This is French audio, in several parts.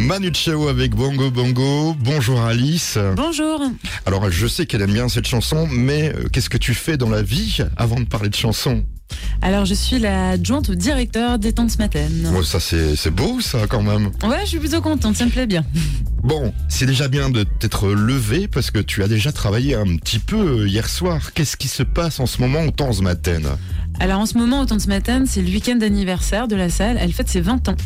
Manu Chao avec Bongo Bongo. Bonjour Alice. Bonjour. Alors je sais qu'elle aime bien cette chanson, mais euh, qu'est-ce que tu fais dans la vie avant de parler de chanson Alors, je suis l'adjointe au directeur des Tantes Matin. Ouais, Ça c'est c'est beau ça quand même. Ouais, je suis plutôt contente, ça me plaît bien. Bon, c'est déjà bien de t'être levé parce que tu as déjà travaillé un petit peu euh, hier soir. Qu'est-ce qui se passe en ce moment au temps ce matin? Alors, en ce moment, au Tantes Matin, c'est le week-end d'anniversaire de la salle. Elle fête ses 20 ans.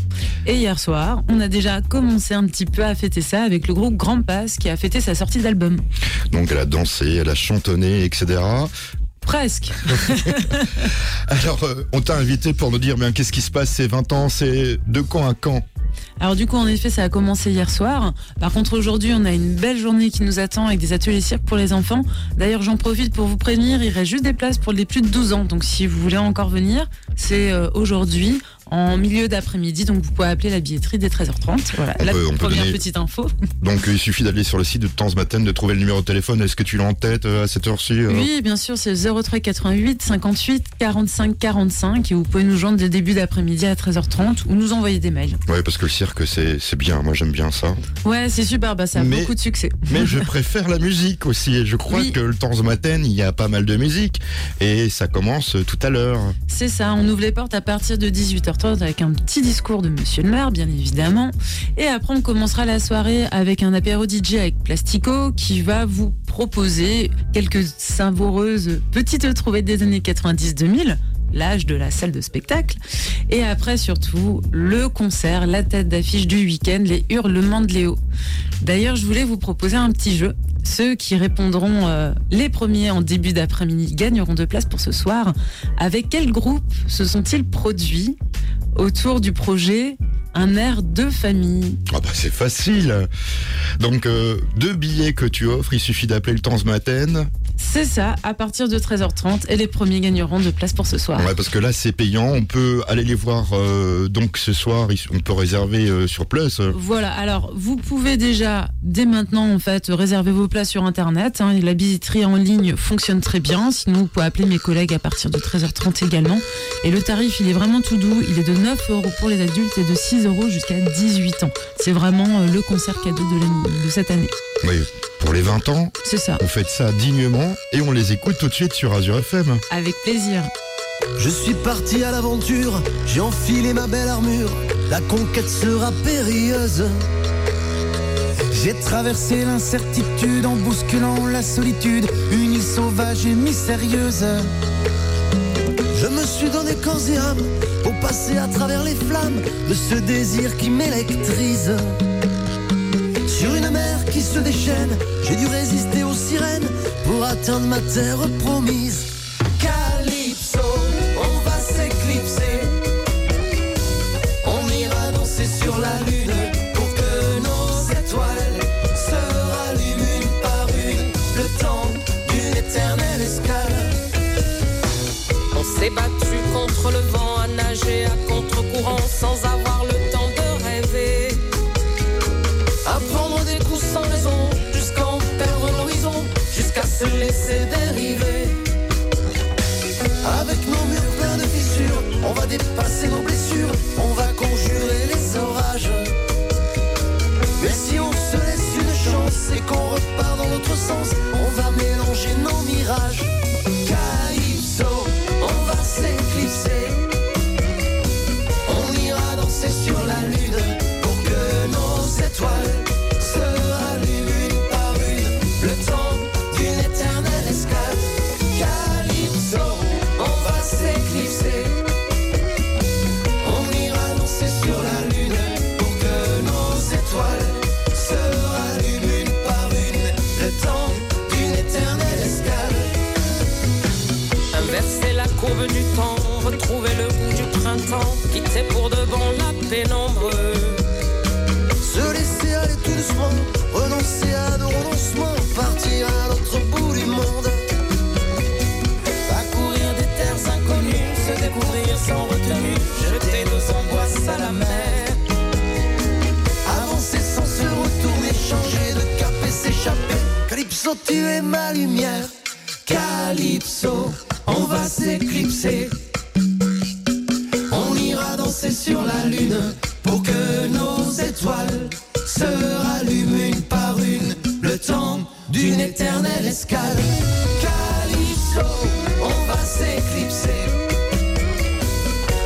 Et hier soir, on a déjà commencé un petit peu à fêter ça avec le groupe Grand Pass qui a fêté sa sortie d'album. Donc elle a dansé, elle a chantonné, etc. Presque. Alors euh, on t'a invité pour nous dire bien qu'est-ce qui se passe ces 20 ans, c'est de quand à quand? Alors du coup, en effet, ça a commencé hier soir. Par contre, aujourd'hui, on a une belle journée qui nous attend avec des ateliers cirque pour les enfants. D'ailleurs, j'en profite pour vous prévenir, il reste juste des places pour les plus de 12 ans. Donc si vous voulez encore venir, c'est euh, aujourd'hui en milieu d'après-midi. Donc vous pouvez appeler la billetterie dès 13h30. Voilà, On la peut- on première donner- petite info. Donc il suffit d'aller sur le site de temps ce matin, de trouver le numéro de téléphone. Est-ce que tu l'as en tête euh, à cette heure-ci euh Oui, bien sûr, c'est 03 88 58 45 45 et vous pouvez nous joindre dès début d'après-midi à 13h30 ou nous envoyer des mails. Ouais, parce que le cirque c'est bien, moi j'aime bien ça. Ouais, c'est super, bah, ça a Mais- beaucoup de succès. Mais je préfère la musique aussi. Et je crois Oui. que le temps ce matin, il y a pas mal de musique. Et ça commence tout à l'heure. C'est ça, on ouvre les portes à partir de 18h30 avec un petit discours de Monsieur le maire, bien évidemment. Et après, on commencera la soirée avec un apéro DJ avec Plastico qui va vous proposer quelques savoureuses petites trouvettes des années 90-2000 l'âge de la salle de spectacle. Et après, surtout, le concert, la tête d'affiche du week-end, les hurlements de Léo. D'ailleurs, je voulais vous proposer un petit jeu. Ceux qui répondront euh, les premiers en début d'après-midi gagneront deux places pour ce soir. Avec quel groupe se sont-ils produits autour du projet Un air de famille Ah bah c'est facile. Donc euh, deux billets que tu offres, il suffit d'appeler le temps ce matin. C'est ça, à partir de 13h30. Et les premiers gagneront deux places pour ce soir. Ouais, parce que là c'est payant. On peut aller les voir. euh, donc ce soir, on peut réserver euh, sur place. Voilà, alors vous pouvez déjà dès maintenant en fait réserver vos places sur internet. hein, la billetterie en ligne fonctionne très bien. Sinon, vous pouvez appeler mes collègues à partir de 13h30 également. Et le tarif, il est vraiment tout doux. Il est de 9 euros pour les adultes et de 6 euros jusqu'à 18 ans. C'est vraiment euh, le concert cadeau de, de cette année. Oui, pour les 20 ans, C'est ça, on fait ça dignement et on les écoute tout de suite sur Azure FM. avec plaisir. Je suis parti à l'aventure, j'ai enfilé ma belle armure, la conquête sera périlleuse. J'ai traversé l'incertitude en bousculant la solitude, une île sauvage et mystérieuse. Je me suis donné corps et âme pour passer à travers les flammes de ce désir qui m'électrise. Sur une mer qui se déchaîne, j'ai dû résister aux sirènes pour atteindre ma terre promise. Se une éternelle escale. Calypso, on va s'éclipser.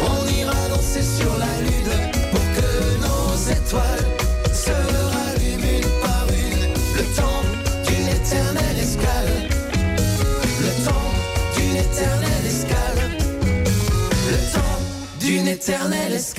On ira danser sur la lune pour que nos étoiles se rallument une par une. Le temps d'une éternelle escale. Le temps d'une éternelle escale. Le temps d'une éternelle escale.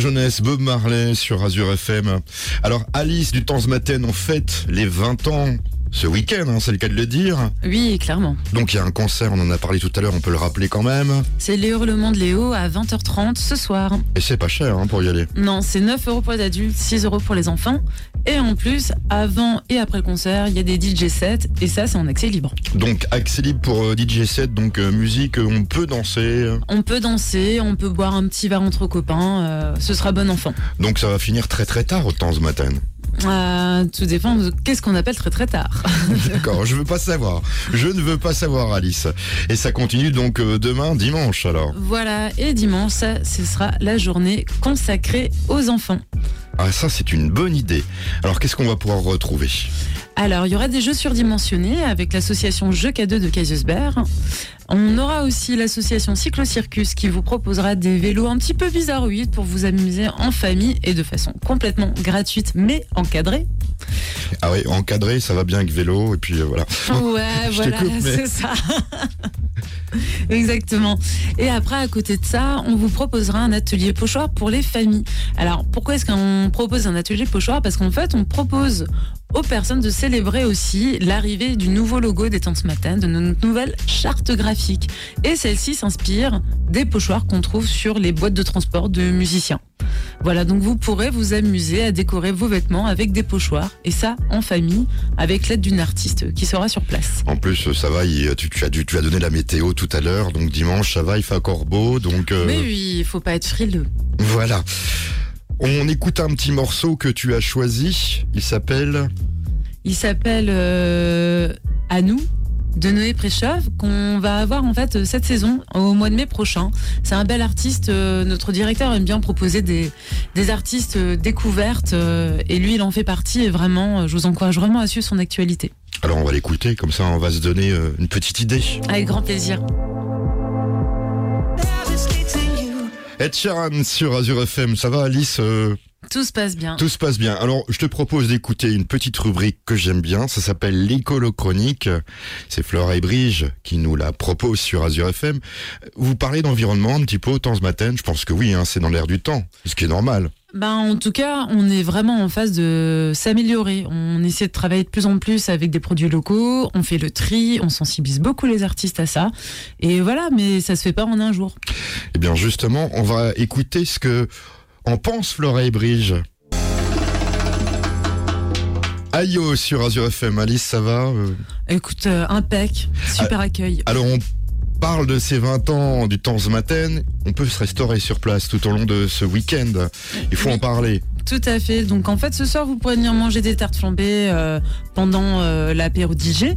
Jeunesse, Bob Marley sur Azure FM. Alors Alice du Temps Matin, on fête les 20 ans ce week-end, hein, c'est le cas de le dire. Oui, clairement. Donc il y a un concert, on en a parlé tout à l'heure, on peut le rappeler quand même. C'est les hurlements de Léo à 20h30 ce soir. Et c'est pas cher hein, pour y aller. Non, c'est 9 euros pour les adultes, 6 euros pour les enfants. Et en plus, avant et après le concert, il y a des DJ sets. Et ça, c'est en accès libre. Donc accès libre pour euh, DJ set, donc euh, musique, euh, on peut danser. On peut danser, on peut boire un petit verre entre copains. euh, ce sera bon enfant. Donc ça va finir très très tard au Temps Matin. Euh, tout dépend de qu'est-ce qu'on appelle très très tard. D'accord, je veux pas savoir. Je ne veux pas savoir Alice. Et ça continue donc demain, dimanche alors. voilà, et dimanche, ça, ce sera la journée consacrée aux enfants. Ah ça c'est une bonne idée. Alors qu'est-ce qu'on va pouvoir retrouver? Alors, il y aura des jeux surdimensionnés avec l'association Jeux K2 de Kaisersberg. On aura aussi l'association Cyclocircus qui vous proposera des vélos un petit peu bizarroïdes pour vous amuser en famille et de façon complètement gratuite mais encadrée. Ah oui, encadré, ça va bien avec vélo et puis euh, voilà. Ouais, voilà, mais- c'est ça. Exactement. Et après, à côté de ça, on vous proposera un atelier pochoir pour les familles. Alors, pourquoi est-ce qu'on propose un atelier pochoir? Parce qu'en fait, on propose aux personnes de célébrer aussi l'arrivée du nouveau logo des Temps Matin, de notre nouvelle charte graphique. Et celle-ci s'inspire des pochoirs qu'on trouve sur les boîtes de transport de musiciens. Voilà, donc vous pourrez vous amuser à décorer vos vêtements avec des pochoirs, et ça en famille, avec l'aide d'une artiste qui sera sur place. En plus, ça va, tu, tu as, tu as donné la météo tout à l'heure, donc dimanche, ça va, il fait encore beau, donc euh, Mais oui, il faut pas être frileux. voilà. On écoute un petit morceau que tu as choisi, il s'appelle... Il s'appelle euh, À nous de Noé Préchov qu'on va avoir en fait cette saison au mois de mai prochain. C'est un bel artiste. euh, notre directeur aime bien proposer des, des artistes euh, découvertes euh, et lui il en fait partie et vraiment je vous encourage vraiment à suivre son actualité. Alors on va l'écouter, comme ça on va se donner une petite idée. Avec grand plaisir. Ed Sheeran sur Azure FM, ça va Alice euh, Tout se passe bien. Tout se passe bien. Alors, je te propose d'écouter une petite rubrique que j'aime bien. Ça s'appelle l'écolo-chronique. C'est Flora et Brige qui nous la propose sur Azure FM. Vous parlez d'environnement un petit peu autant ce matin. Je pense que oui, hein, c'est dans l'air du temps. Ce qui est normal. Ben, en tout cas, on est vraiment en phase de s'améliorer. On essaie de travailler de plus en plus avec des produits locaux. On fait le tri, on sensibilise beaucoup les artistes à ça. Et voilà, mais ça se fait pas en un jour. Eh bien, justement, on va écouter ce que en pense Flora et Brige. Ayo sur Azure FM. Alice, ça va Euh, Écoute, euh, impec, super accueil. Alors, on parle de ces 20 ans du temps ce matin. On peut se restaurer sur place tout au long de ce week-end. Il faut en parler. Tout à fait. Donc en fait, ce soir, vous pourrez venir manger des tartes flambées euh, pendant euh, l'apéro DJ.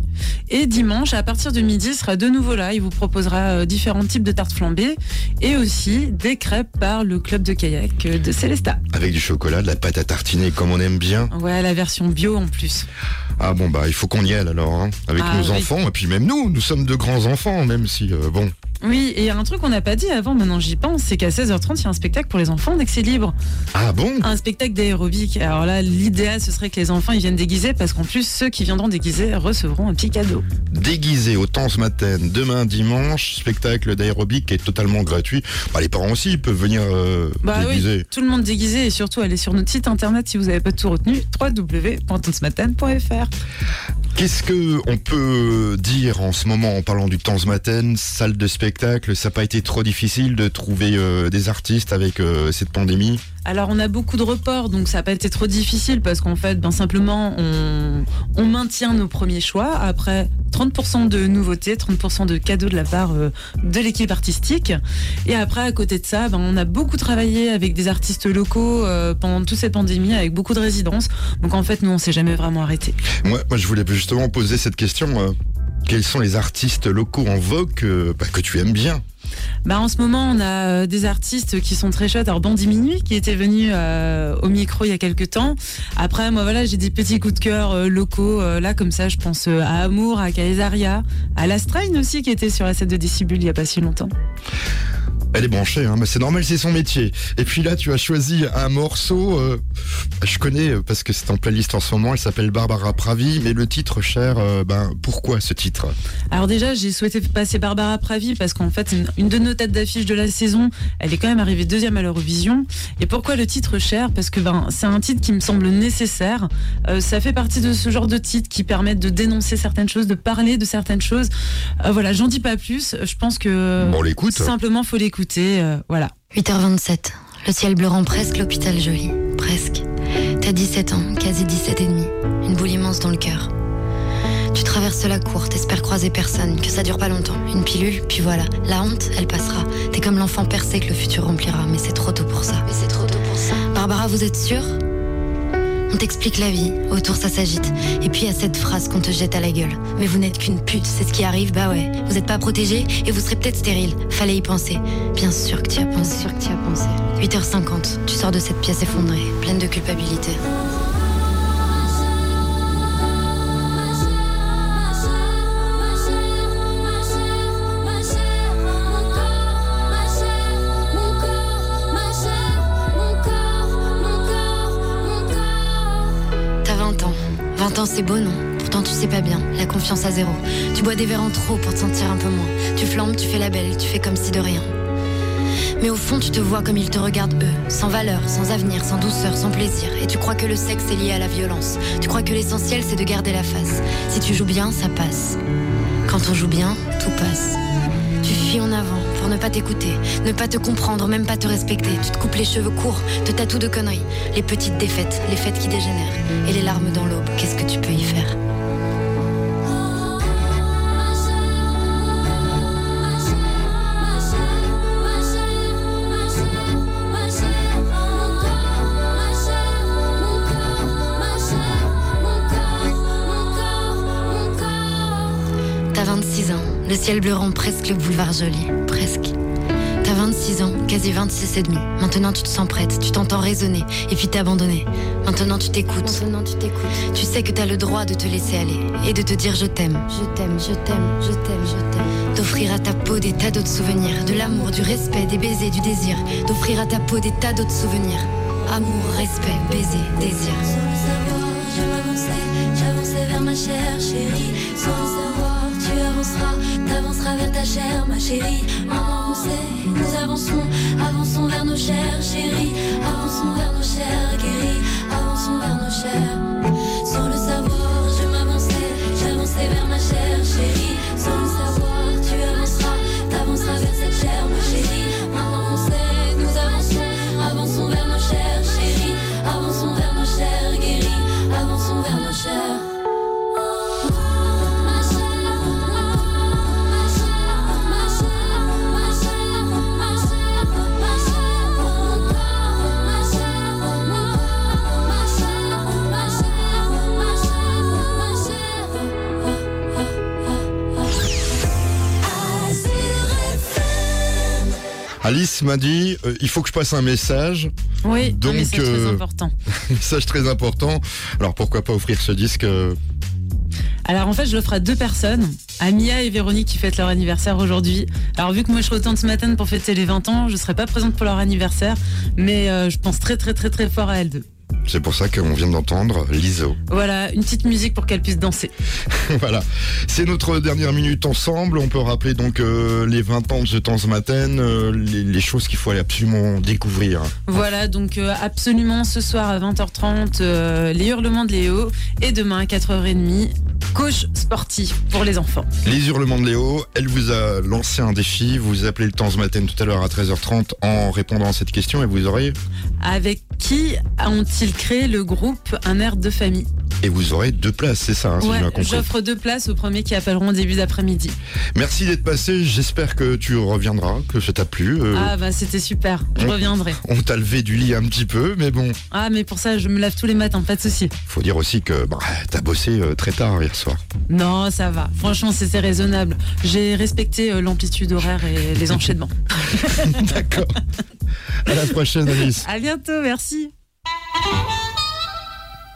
Et dimanche, à partir de midi, il sera de nouveau là. Il vous proposera euh, différents types de tartes flambées et aussi des crêpes par le club de kayak euh, de Célesta. Avec du chocolat, de la pâte à tartiner comme on aime bien. Ouais, la version bio en plus. Ah bon, bah il faut qu'on y aille alors, hein, avec Ah, nos oui. enfants. Et puis même nous, nous sommes de grands enfants, même si, euh, bon. Oui, et il y a un truc qu'on n'a pas dit avant, maintenant j'y pense, c'est qu'à 16h30, il y a un spectacle pour les enfants d'accès libre. Ah bon? Un spectacle d'aérobic. Alors là, l'idéal, ce serait que les enfants ils viennent déguisés parce qu'en plus, ceux qui viendront déguisés recevront un petit cadeau. Déguisé au temps ce matin, demain dimanche, spectacle d'aérobic est totalement gratuit. Bah, les parents aussi ils peuvent venir euh, Bah oui, déguisés. tout le monde déguisé et surtout allez sur notre site internet si vous n'avez pas tout retenu, www.tonsmaten.fr. Qu'est-ce que on peut dire en ce moment en parlant du temps matin, salle de spectacle Ça n'a pas été trop difficile de trouver euh, des artistes avec euh, cette pandémie? Alors on a beaucoup de reports, donc ça n'a pas été trop difficile parce qu'en fait, ben, simplement, on, on maintient nos premiers choix. Après, 30% de nouveautés, 30% de cadeaux de la part euh, de l'équipe artistique. Et après, à côté de ça, ben, on a beaucoup travaillé avec des artistes locaux euh, pendant toute cette pandémie, avec beaucoup de résidences. Donc en fait, nous, on s'est jamais vraiment arrêté. moi, moi, je voulais justement poser cette question. euh, quels sont les artistes locaux en vogue euh, bah, que tu aimes bien Bah, en ce moment, on a euh, des artistes qui sont très chouettes. Alors, Minuit, qui était venu au micro il y a quelques temps. Après, moi, voilà, j'ai des petits coups de cœur locaux. Là, comme ça, je pense à Amour, à Caesaria, à Lastrain aussi, qui était sur la scène de Décibule il y a pas si longtemps. Elle est branchée, hein, mais c'est normal, c'est son métier. Et puis là, tu as choisi un morceau, euh, je connais euh, parce que c'est en playlist en ce moment, elle s'appelle Barbara Pravi, mais le titre, cher, euh, ben, pourquoi ce titre? Alors déjà, j'ai souhaité passer Barbara Pravi parce qu'en fait, une, une de nos têtes d'affiche de la saison, elle est quand même arrivée deuxième à l'Eurovision. Et pourquoi le titre cher? Parce que ben, c'est un titre qui me semble nécessaire. Euh, ça fait partie de ce genre de titres qui permettent de dénoncer certaines choses, de parler de certaines choses. Voilà, j'en dis pas plus. Je pense que Bon, on l'écoute. simplement faut l'écouter. Euh, voilà. 8h27. Le ciel bleu rend presque l'hôpital joli. Presque. T'as 17 ans, quasi 17 et demi. Une boule immense dans le cœur. Tu traverses la cour, t'espères croiser personne, que ça dure pas longtemps. Une pilule, puis voilà. La honte, elle passera. T'es comme l'enfant percé que le futur remplira, mais c'est trop tôt pour ça. Mais c'est trop tôt pour ça. Barbara, vous êtes sûre? On t'explique la vie, autour ça s'agite. Et puis il y a cette phrase qu'on te jette à la gueule. Mais vous n'êtes qu'une pute, c'est ce qui arrive, bah ouais. Vous n'êtes pas protégé et vous serez peut-être stérile. Fallait y penser. Bien sûr que tu y as pensé. sûr que tu y as pensé. 8h50, tu sors de cette pièce effondrée, pleine de culpabilité. 20 ans, c'est beau, non? Pourtant, tu sais pas bien. La confiance à zéro. Tu bois des verres en trop pour te sentir un peu moins. Tu flambes, tu fais la belle, tu fais comme si de rien. Mais au fond, tu te vois comme ils te regardent eux, sans valeur, sans avenir, sans douceur, sans plaisir. Et tu crois que le sexe est lié à la violence. Tu crois que l'essentiel, c'est de garder la face. Si tu joues bien, ça passe. Quand on joue bien, tout passe. Tu fuis en avant pour ne pas t'écouter, ne pas te comprendre, même pas te respecter. Tu te coupes les cheveux courts, te tatoues de conneries. Les petites défaites, les fêtes qui dégénèrent. Et les larmes dans l'aube, qu'est-ce que tu peux y faire? Le ciel bleu rend presque le boulevard joli. Presque. T'as 26 ans, quasi 26 et demi. Maintenant tu te sens prête, tu t'entends raisonner, et puis t'es abandonnée. Maintenant tu t'écoutes. Maintenant tu t'écoutes. Tu sais que t'as le droit de te laisser aller et de te dire je t'aime. Je t'aime, je t'aime, je t'aime, je t'aime. D'offrir à ta peau des tas d'autres souvenirs. De l'amour, du respect, des baisers, du désir. D'offrir à ta peau des tas d'autres souvenirs. Amour, respect, baiser, désir. Sans le savoir, je m'avançais, j'avançais vers ma chère chérie. Sans le savoir, t'avanceras vers ta chère, ma chérie. Avancez, nous avançons, avançons vers nos chères chéries. Avançons vers nos chères guéries, Alice m'a dit, euh, il faut que je passe un message, Oui, Donc, un message très euh, important. message très important. Alors pourquoi pas offrir ce disque euh, Alors en fait, je l'offre à deux personnes, à Mia et Véronique qui fêtent leur anniversaire aujourd'hui. Alors vu que moi je retourne ce matin pour fêter les 20 ans, je serai pas présente pour leur anniversaire, mais euh, je pense très très très très fort à elles deux. C'est pour ça qu'on vient d'entendre l'ISO. Voilà, une petite musique pour qu'elles puissent danser. voilà. C'est notre dernière minute ensemble. On peut rappeler donc euh, les 20 ans de ce temps ce matin, euh, les, les choses qu'il faut aller absolument découvrir. Voilà, donc euh, absolument ce soir à 20h30, euh, les hurlements de Léo, et demain à 4h30, coach sportif pour les enfants. Les hurlements de Léo, elle vous a lancé un défi. Vous appelez le temps ce matin tout à l'heure à 13h30 en répondant à cette question et vous aurez Avec qui ont-ils créé le groupe Un air de famille? Et vous aurez deux places, c'est ça, hein, si Ouais, compris. j'offre deux places aux premiers qui appelleront au début d'après-midi. Merci d'être passé. J'espère que tu reviendras, que ça t'a plu. Euh, Ah bah c'était super, je on- reviendrai. On t'a levé du lit un petit peu, mais bon, Ah mais pour ça je me lave tous les matins, pas de souci. faut dire aussi que bah, t'as bossé euh, très tard hier soir. Non ça va, franchement c'est raisonnable. J'ai respecté euh, l'amplitude horaire et les enchaînements. D'accord. À la prochaine, Alice. à bientôt, merci.